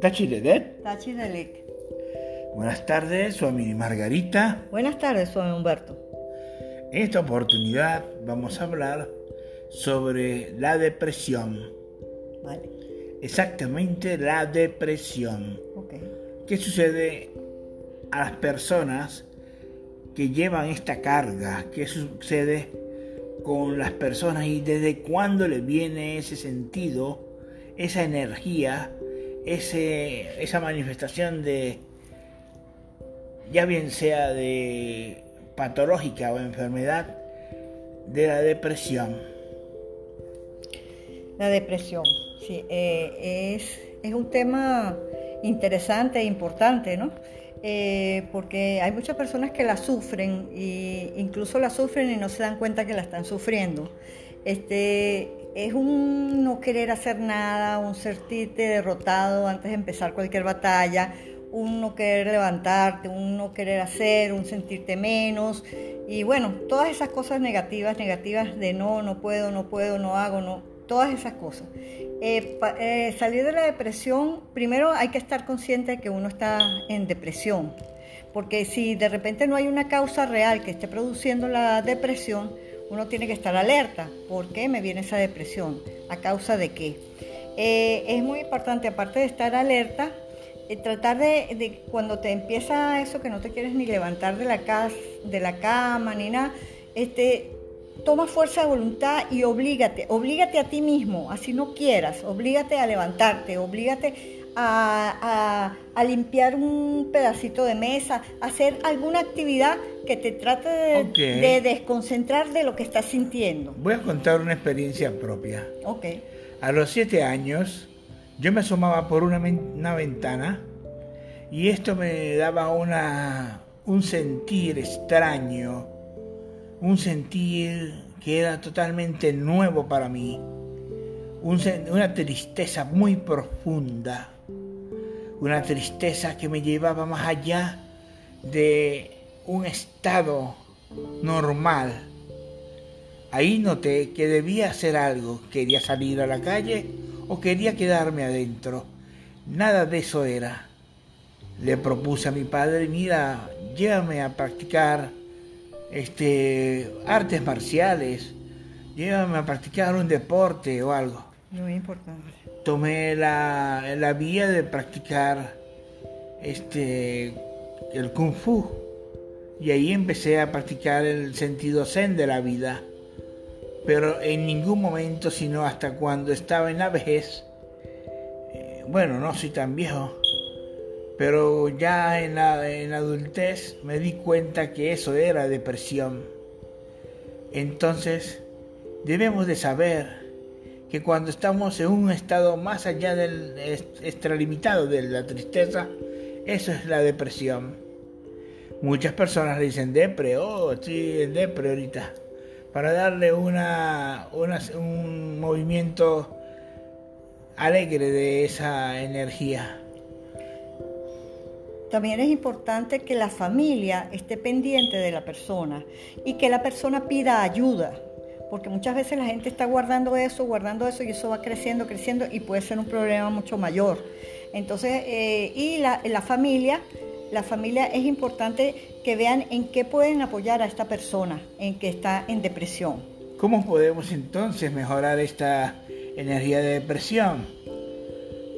Tachiledet. Tachilelik. Buenas tardes, soy Margarita. Buenas tardes, soy Humberto. En esta oportunidad vamos a hablar sobre la depresión. Vale. Exactamente la depresión. Okay. ¿Qué sucede a las personas que llevan esta carga? ¿Qué sucede con las personas y desde cuándo le viene ese sentido, esa energía, ese, esa manifestación de, ya bien sea de patológica o enfermedad, de la depresión? La depresión, sí, eh, es, es un tema interesante e importante, ¿no? Eh, porque hay muchas personas que la sufren e incluso la sufren y no se dan cuenta que la están sufriendo. Este, es un no querer hacer nada, un sentirte derrotado antes de empezar cualquier batalla, un no querer levantarte, un no querer hacer, un sentirte menos y bueno, todas esas cosas negativas, negativas de no, no puedo, no puedo, no hago, no, todas esas cosas. Eh, eh, salir de la depresión, primero hay que estar consciente de que uno está en depresión, porque si de repente no hay una causa real que esté produciendo la depresión, uno tiene que estar alerta. ¿Por qué me viene esa depresión? ¿A causa de qué? Eh, es muy importante, aparte de estar alerta, tratar de, de, cuando te empieza eso que no te quieres ni levantar de la, casa, de la cama ni nada, este, toma fuerza de voluntad y oblígate, oblígate a ti mismo, así no quieras, oblígate a levantarte, oblígate a, limpiar un pedacito de mesa, a hacer alguna actividad que te trate de, desconcentrar de lo que estás sintiendo. Voy a contar una experiencia propia. Ok. A los siete años, yo me asomaba por una, una ventana y esto me daba una, un sentir extraño un sentir que era totalmente nuevo para mí, una tristeza muy profunda, una tristeza que me llevaba más allá de un estado normal. Ahí noté que debía hacer algo, quería salir a la calle o quería quedarme adentro. Nada de eso era. Le propuse a mi padre, mira, llévame a practicar este, artes marciales, llévame a practicar un deporte o algo. Muy importante. Tomé la, la vía de practicar este, el kung fu y ahí empecé a practicar el sentido zen de la vida. Pero en ningún momento, sino hasta cuando estaba en la vejez, eh, bueno, no soy tan viejo, pero ya en la, en adultez me di cuenta que eso era depresión. Entonces, debemos de saber que cuando estamos en un estado más allá del extralimitado de la tristeza, eso es la depresión. Muchas personas le dicen depre, oh, estoy en depre ahorita, para darle una, un movimiento alegre de esa energía. También es importante que la familia esté pendiente de la persona y que la persona pida ayuda, porque muchas veces la gente está guardando eso, guardando eso y eso va creciendo, creciendo y puede ser un problema mucho mayor. Entonces, eh, y la, la familia, la familia es importante que vean en qué pueden apoyar a esta persona en que está en depresión. ¿Cómo podemos entonces mejorar esta energía de depresión?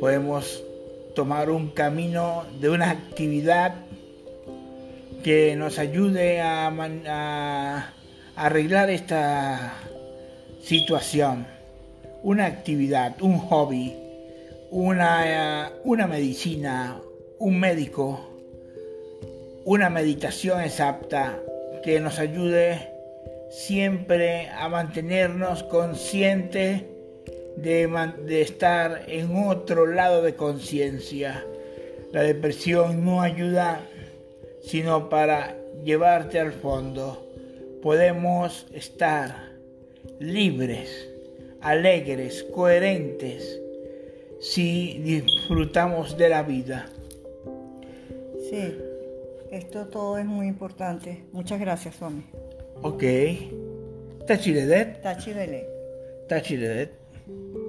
Podemos tomar un camino de una actividad que nos ayude a, arreglar esta situación. Una actividad, un hobby, una, una medicina, un médico, una meditación exacta que nos ayude siempre a mantenernos conscientes de, estar en otro lado de conciencia. La depresión no ayuda sino para llevarte al fondo. Podemos estar libres, alegres, coherentes, si disfrutamos de la vida. Sí, Esto todo es muy importante. Muchas gracias, Swami. Ok. Tachi Ledet. Tachi Bele. Tachi Ledet. Mm-hmm.